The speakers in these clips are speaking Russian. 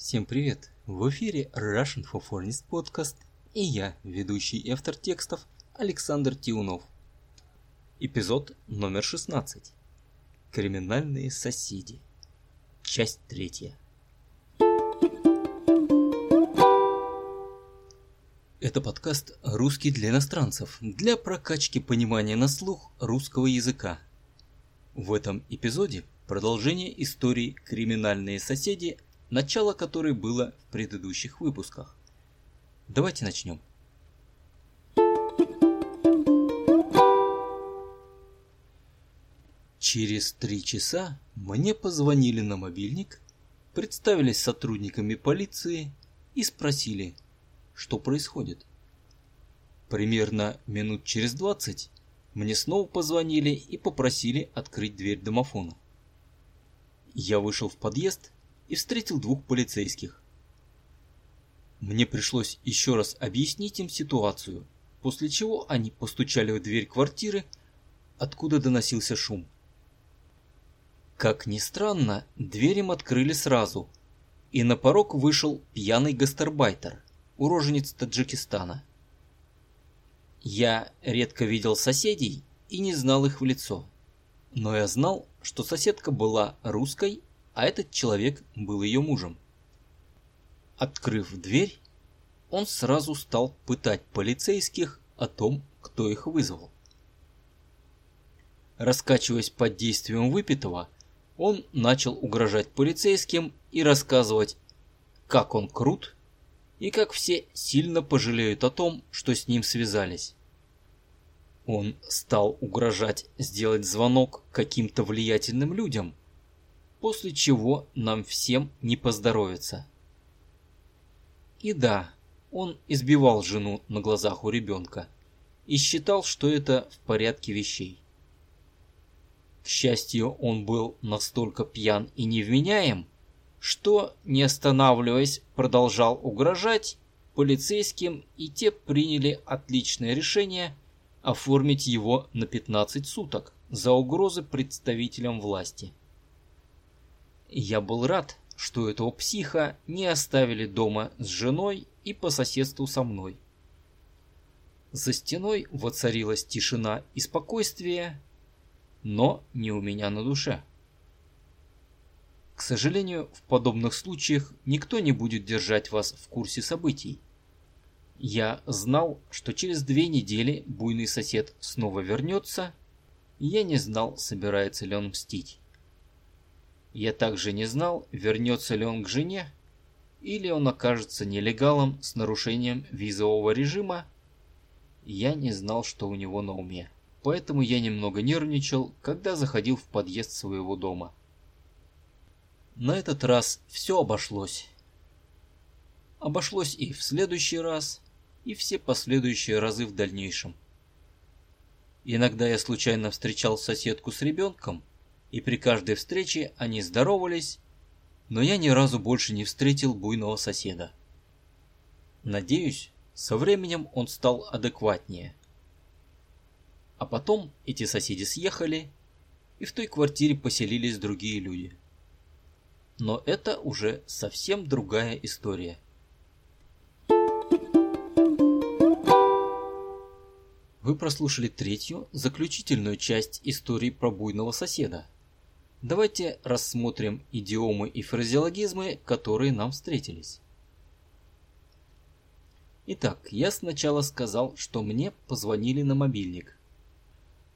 Всем привет! В эфире Russian for Foreigners подкаст и я, ведущий и автор текстов Александр Тиунов. Эпизод номер 16. Криминальные соседи. Часть третья. Это подкаст «Русский для иностранцев» для прокачки понимания на слух русского языка. В этом эпизоде продолжение истории «Криминальные соседи» начало которой было в предыдущих выпусках. Давайте начнем. Через три часа мне позвонили на мобильник, представились сотрудниками полиции и спросили, что происходит. Примерно минут через двадцать мне снова позвонили и попросили открыть дверь домофона. Я вышел в подъезд и встретил двух полицейских. Мне пришлось еще раз объяснить им ситуацию, после чего они постучали в дверь квартиры, откуда доносился шум. Как ни странно, дверь им открыли сразу, и на порог вышел пьяный гастарбайтер, уроженец Таджикистана. Я редко видел соседей и не знал их в лицо, но я знал, что соседка была русской а этот человек был ее мужем. Открыв дверь, он сразу стал пытать полицейских о том, кто их вызвал. Раскачиваясь под действием выпитого, он начал угрожать полицейским и рассказывать, как он крут и как все сильно пожалеют о том, что с ним связались. Он стал угрожать сделать звонок каким-то влиятельным людям, после чего нам всем не поздоровится. И да, он избивал жену на глазах у ребенка и считал, что это в порядке вещей. К счастью, он был настолько пьян и невменяем, что, не останавливаясь, продолжал угрожать полицейским, и те приняли отличное решение оформить его на 15 суток за угрозы представителям власти. Я был рад, что этого психа не оставили дома с женой и по соседству со мной. За стеной воцарилась тишина и спокойствие, но не у меня на душе. К сожалению, в подобных случаях никто не будет держать вас в курсе событий. Я знал, что через две недели буйный сосед снова вернется, и я не знал, собирается ли он мстить. Я также не знал, вернется ли он к жене, или он окажется нелегалом с нарушением визового режима. Я не знал, что у него на уме, поэтому я немного нервничал, когда заходил в подъезд своего дома. На этот раз все обошлось. Обошлось и в следующий раз, и все последующие разы в дальнейшем. Иногда я случайно встречал соседку с ребенком, и при каждой встрече они здоровались, но я ни разу больше не встретил буйного соседа. Надеюсь, со временем он стал адекватнее. А потом эти соседи съехали, и в той квартире поселились другие люди. Но это уже совсем другая история. Вы прослушали третью, заключительную часть истории про буйного соседа. Давайте рассмотрим идиомы и фразеологизмы, которые нам встретились. Итак, я сначала сказал, что мне позвонили на мобильник.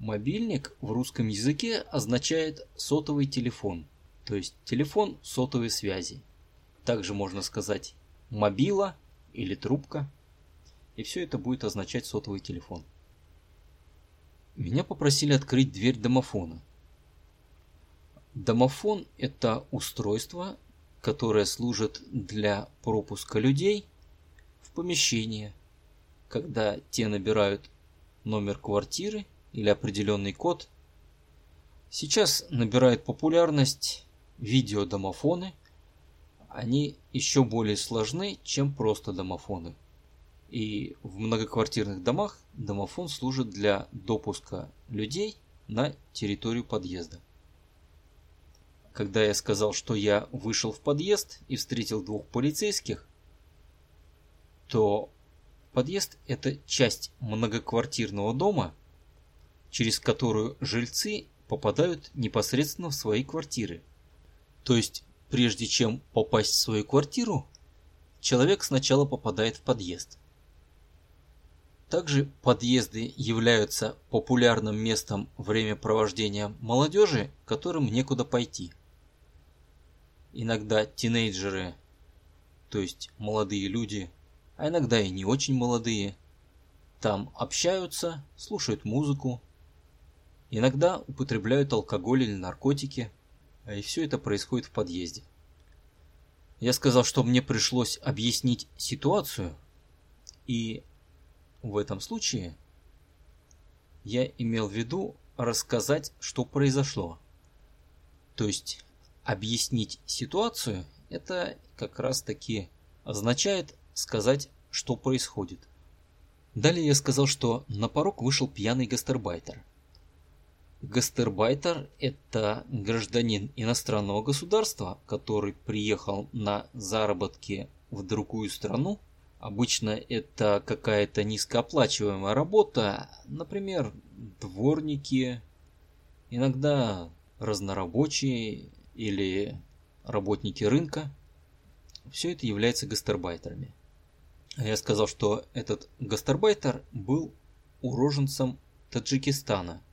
Мобильник в русском языке означает сотовый телефон, то есть телефон сотовой связи. Также можно сказать мобила или трубка, и все это будет означать сотовый телефон. Меня попросили открыть дверь домофона. Домофон – это устройство, которое служит для пропуска людей в помещение, когда те набирают номер квартиры или определенный код. Сейчас набирают популярность видеодомофоны. Они еще более сложны, чем просто домофоны. И в многоквартирных домах домофон служит для допуска людей на территорию подъезда. Когда я сказал, что я вышел в подъезд и встретил двух полицейских, то подъезд – это часть многоквартирного дома, через которую жильцы попадают непосредственно в свои квартиры. То есть, прежде чем попасть в свою квартиру, человек сначала попадает в подъезд. Также подъезды являются популярным местом времяпровождения молодежи, которым некуда пойти. Иногда тинейджеры, то есть молодые люди, а иногда и не очень молодые, там общаются, слушают музыку, иногда употребляют алкоголь или наркотики, а и все это происходит в подъезде. Я сказал, что мне пришлось объяснить ситуацию, и в этом случае я имел в виду рассказать, что произошло. То есть объяснить ситуацию – это как раз таки означает сказать, что происходит. Далее я сказал, что на порог вышел пьяный гастарбайтер. Гастарбайтер – это гражданин иностранного государства, который приехал на заработки в другую страну. Обычно это какая-то низкооплачиваемая работа, например, дворники, иногда разнорабочие или работники рынка. Все это является гастарбайтерами. Я сказал, что этот гастарбайтер был уроженцем Таджикистана –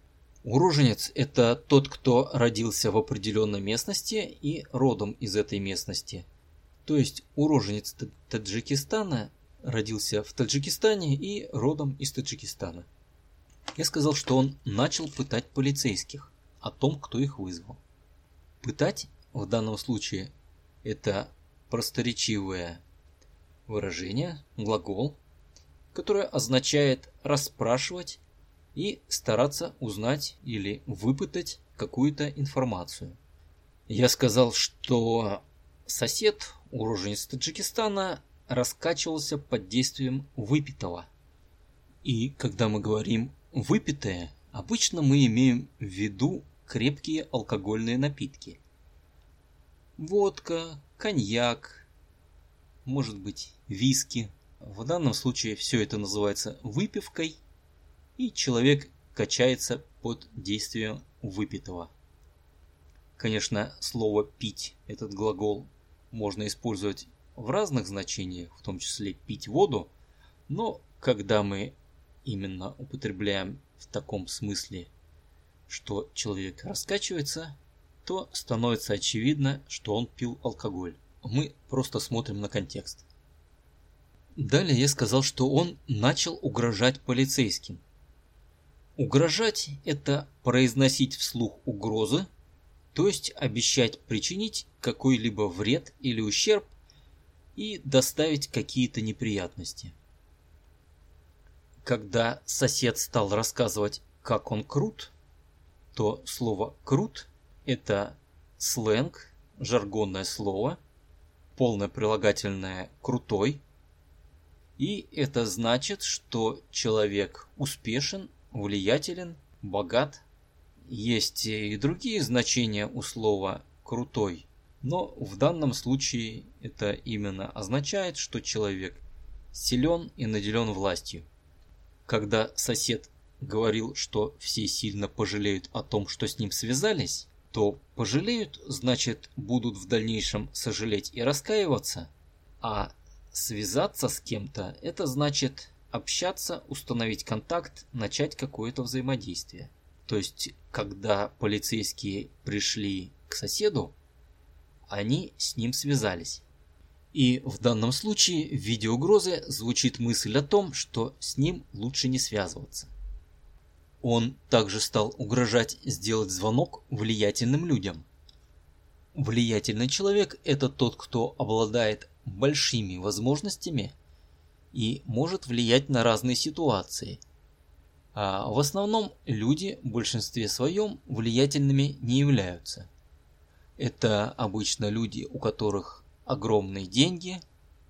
Уроженец – это тот, кто родился в определенной местности и родом из этой местности. То есть уроженец Таджикистана родился в Таджикистане и родом из Таджикистана. Я сказал, что он начал пытать полицейских о том, кто их вызвал. Пытать в данном случае это просторечивое выражение, глагол, которое означает расспрашивать и стараться узнать или выпытать какую-то информацию. Я сказал, что сосед, уроженец Таджикистана, раскачивался под действием выпитого. И когда мы говорим «выпитое», обычно мы имеем в виду крепкие алкогольные напитки. Водка, коньяк, может быть виски. В данном случае все это называется выпивкой и человек качается под действием выпитого. Конечно, слово «пить» этот глагол можно использовать в разных значениях, в том числе пить воду, но когда мы именно употребляем в таком смысле, что человек раскачивается, то становится очевидно, что он пил алкоголь. Мы просто смотрим на контекст. Далее я сказал, что он начал угрожать полицейским. Угрожать – это произносить вслух угрозы, то есть обещать причинить какой-либо вред или ущерб и доставить какие-то неприятности. Когда сосед стал рассказывать, как он крут, то слово «крут» – это сленг, жаргонное слово, полное прилагательное «крутой», и это значит, что человек успешен влиятелен, богат. Есть и другие значения у слова «крутой», но в данном случае это именно означает, что человек силен и наделен властью. Когда сосед говорил, что все сильно пожалеют о том, что с ним связались, то пожалеют, значит, будут в дальнейшем сожалеть и раскаиваться, а связаться с кем-то – это значит общаться, установить контакт, начать какое-то взаимодействие. То есть, когда полицейские пришли к соседу, они с ним связались. И в данном случае в виде угрозы звучит мысль о том, что с ним лучше не связываться. Он также стал угрожать сделать звонок влиятельным людям. Влиятельный человек – это тот, кто обладает большими возможностями – и может влиять на разные ситуации. А в основном люди в большинстве своем влиятельными не являются. Это обычно люди, у которых огромные деньги,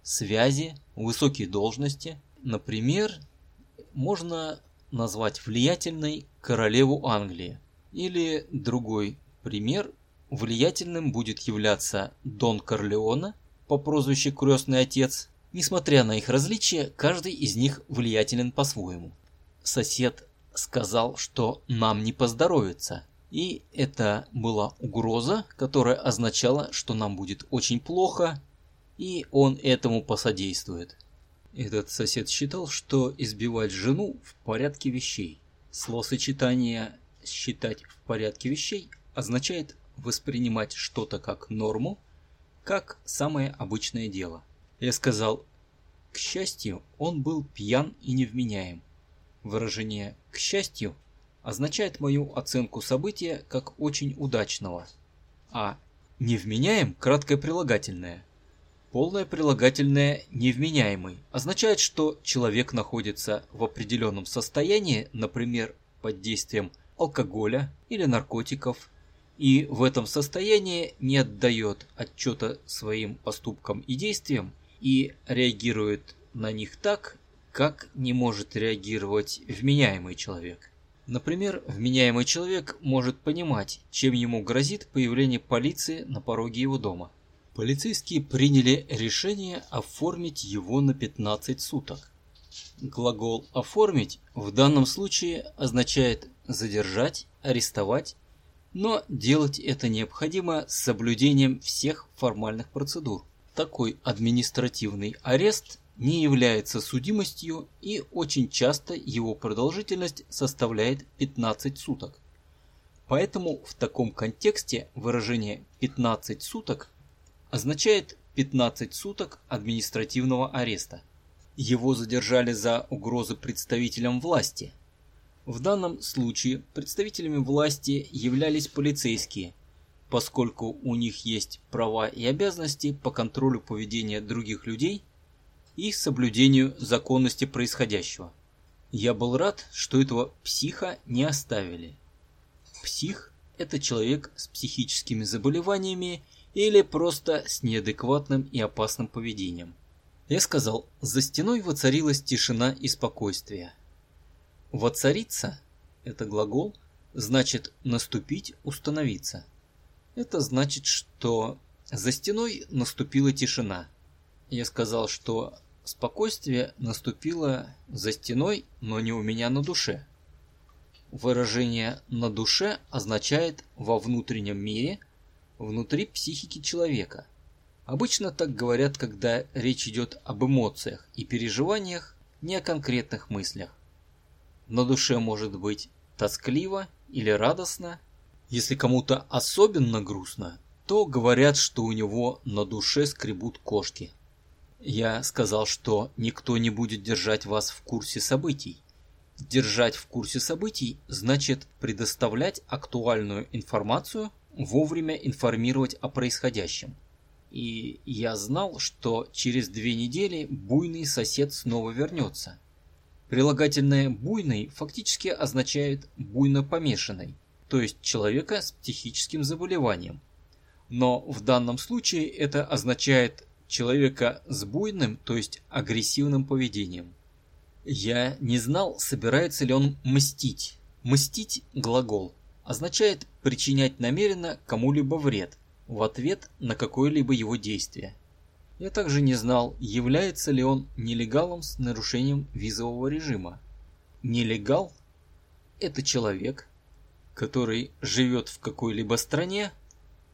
связи, высокие должности. Например, можно назвать влиятельной королеву Англии. Или другой пример – влиятельным будет являться Дон Корлеона по прозвищу Крестный Отец. Несмотря на их различия, каждый из них влиятелен по-своему. Сосед сказал, что нам не поздоровится. И это была угроза, которая означала, что нам будет очень плохо, и он этому посодействует. Этот сосед считал, что избивать жену в порядке вещей. Словосочетание «считать в порядке вещей» означает воспринимать что-то как норму, как самое обычное дело. Я сказал, к счастью, он был пьян и невменяем. Выражение «к счастью» означает мою оценку события как очень удачного, а «невменяем» – краткое прилагательное. Полное прилагательное «невменяемый» означает, что человек находится в определенном состоянии, например, под действием алкоголя или наркотиков, и в этом состоянии не отдает отчета своим поступкам и действиям и реагирует на них так, как не может реагировать вменяемый человек. Например, вменяемый человек может понимать, чем ему грозит появление полиции на пороге его дома. Полицейские приняли решение оформить его на 15 суток. Глагол «оформить» в данном случае означает задержать, арестовать, но делать это необходимо с соблюдением всех формальных процедур. Такой административный арест не является судимостью и очень часто его продолжительность составляет 15 суток. Поэтому в таком контексте выражение 15 суток означает 15 суток административного ареста. Его задержали за угрозы представителям власти. В данном случае представителями власти являлись полицейские, поскольку у них есть права и обязанности по контролю поведения других людей – и соблюдению законности происходящего. Я был рад, что этого психа не оставили. Псих – это человек с психическими заболеваниями или просто с неадекватным и опасным поведением. Я сказал, за стеной воцарилась тишина и спокойствие. Воцариться – это глагол, значит наступить, установиться. Это значит, что за стеной наступила тишина. Я сказал, что Спокойствие наступило за стеной, но не у меня на душе. Выражение «на душе» означает «во внутреннем мире», внутри психики человека. Обычно так говорят, когда речь идет об эмоциях и переживаниях, не о конкретных мыслях. На душе может быть тоскливо или радостно. Если кому-то особенно грустно, то говорят, что у него на душе скребут кошки. Я сказал, что никто не будет держать вас в курсе событий. Держать в курсе событий значит предоставлять актуальную информацию, вовремя информировать о происходящем. И я знал, что через две недели буйный сосед снова вернется. Прилагательное «буйный» фактически означает «буйно помешанный», то есть человека с психическим заболеванием. Но в данном случае это означает человека с буйным, то есть агрессивным поведением. Я не знал, собирается ли он мстить. Мстить – глагол. Означает причинять намеренно кому-либо вред в ответ на какое-либо его действие. Я также не знал, является ли он нелегалом с нарушением визового режима. Нелегал – это человек, который живет в какой-либо стране,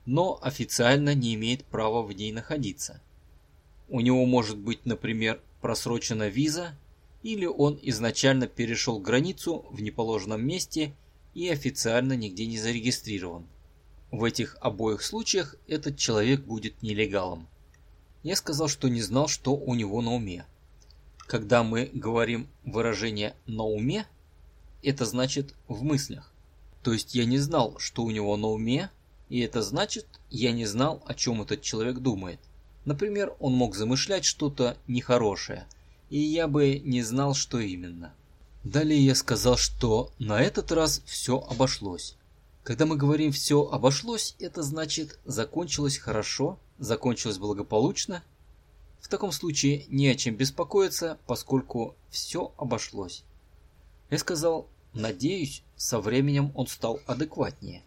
но официально не имеет права в ней находиться. У него может быть, например, просрочена виза, или он изначально перешел границу в неположенном месте и официально нигде не зарегистрирован. В этих обоих случаях этот человек будет нелегалом. Я сказал, что не знал, что у него на уме. Когда мы говорим выражение «на уме», это значит «в мыслях». То есть я не знал, что у него на уме, и это значит, я не знал, о чем этот человек думает. Например, он мог замышлять что-то нехорошее, и я бы не знал, что именно. Далее я сказал, что на этот раз все обошлось. Когда мы говорим «все обошлось», это значит «закончилось хорошо», «закончилось благополучно». В таком случае не о чем беспокоиться, поскольку все обошлось. Я сказал «надеюсь, со временем он стал адекватнее».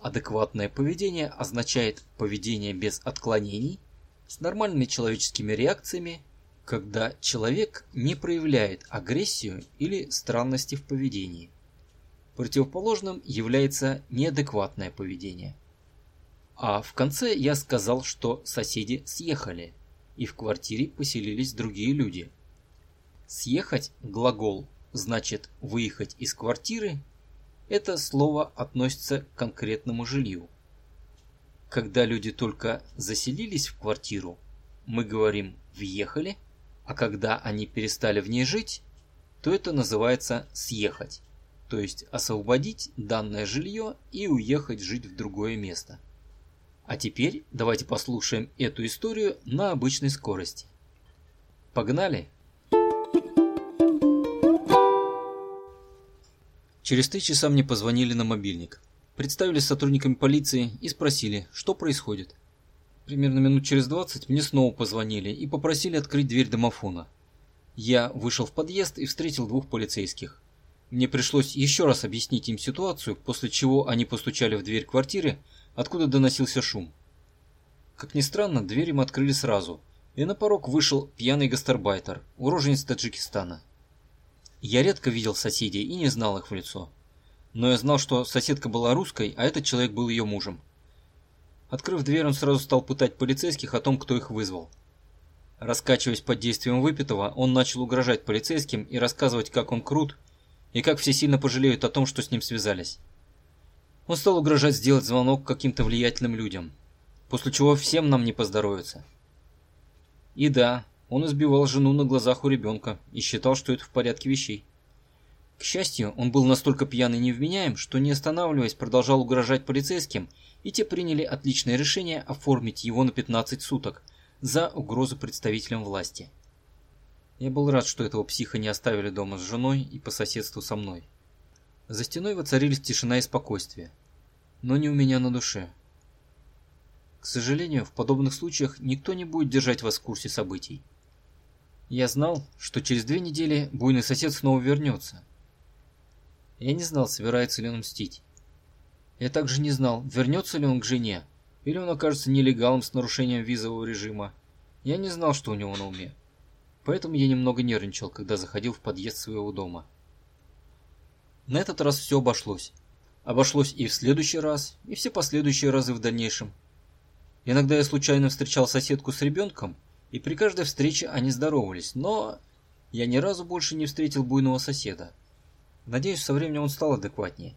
адекватное поведение означает поведение без отклонений, с нормальными человеческими реакциями, когда человек не проявляет агрессию или странности в поведении. Противоположным является неадекватное поведение. А в конце я сказал, что соседи съехали, и в квартире поселились другие люди. Съехать глагол значит выехать из квартиры. Это слово относится к конкретному жилью. Когда люди только заселились в квартиру, мы говорим «въехали», а когда они перестали в ней жить, то это называется «съехать», то есть освободить данное жилье и уехать жить в другое место. А теперь давайте послушаем эту историю на обычной скорости. Погнали! Через три часа мне позвонили на мобильник. Представились сотрудниками полиции и спросили, что происходит. Примерно минут через 20 мне снова позвонили и попросили открыть дверь домофона. Я вышел в подъезд и встретил двух полицейских. Мне пришлось еще раз объяснить им ситуацию, после чего они постучали в дверь квартиры, откуда доносился шум. Как ни странно, дверь им открыли сразу, и на порог вышел пьяный гастарбайтер, уроженец Таджикистана. Я редко видел соседей и не знал их в лицо но я знал, что соседка была русской, а этот человек был ее мужем. Открыв дверь, он сразу стал пытать полицейских о том, кто их вызвал. Раскачиваясь под действием выпитого, он начал угрожать полицейским и рассказывать, как он крут, и как все сильно пожалеют о том, что с ним связались. Он стал угрожать сделать звонок каким-то влиятельным людям, после чего всем нам не поздоровится. И да, он избивал жену на глазах у ребенка и считал, что это в порядке вещей. К счастью, он был настолько пьян и невменяем, что не останавливаясь продолжал угрожать полицейским, и те приняли отличное решение оформить его на 15 суток за угрозу представителям власти. Я был рад, что этого психа не оставили дома с женой и по соседству со мной. За стеной воцарились тишина и спокойствие, но не у меня на душе. К сожалению, в подобных случаях никто не будет держать вас в курсе событий. Я знал, что через две недели буйный сосед снова вернется, я не знал, собирается ли он мстить. Я также не знал, вернется ли он к жене, или он окажется нелегалом с нарушением визового режима. Я не знал, что у него на уме. Поэтому я немного нервничал, когда заходил в подъезд своего дома. На этот раз все обошлось. Обошлось и в следующий раз, и все последующие разы в дальнейшем. Иногда я случайно встречал соседку с ребенком, и при каждой встрече они здоровались, но я ни разу больше не встретил буйного соседа. Надеюсь, со временем он стал адекватнее.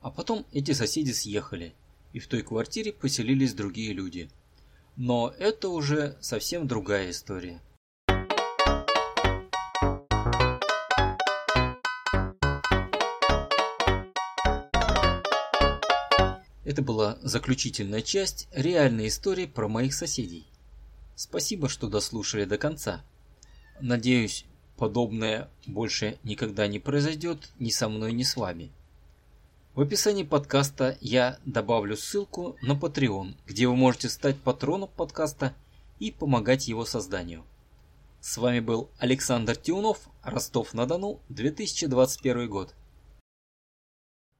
А потом эти соседи съехали, и в той квартире поселились другие люди. Но это уже совсем другая история. Это была заключительная часть реальной истории про моих соседей. Спасибо, что дослушали до конца. Надеюсь, Подобное больше никогда не произойдет ни со мной, ни с вами. В описании подкаста я добавлю ссылку на Patreon, где вы можете стать патроном подкаста и помогать его созданию. С вами был Александр Тиунов, Ростов-на-Дону, 2021 год.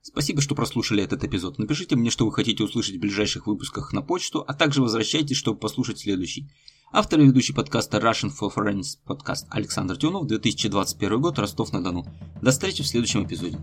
Спасибо, что прослушали этот эпизод. Напишите мне, что вы хотите услышать в ближайших выпусках на почту, а также возвращайтесь, чтобы послушать следующий. Автор и ведущий подкаста Russian for Friends подкаст Александр Тюнов, 2021 год, Ростов-на-Дону. До встречи в следующем эпизоде.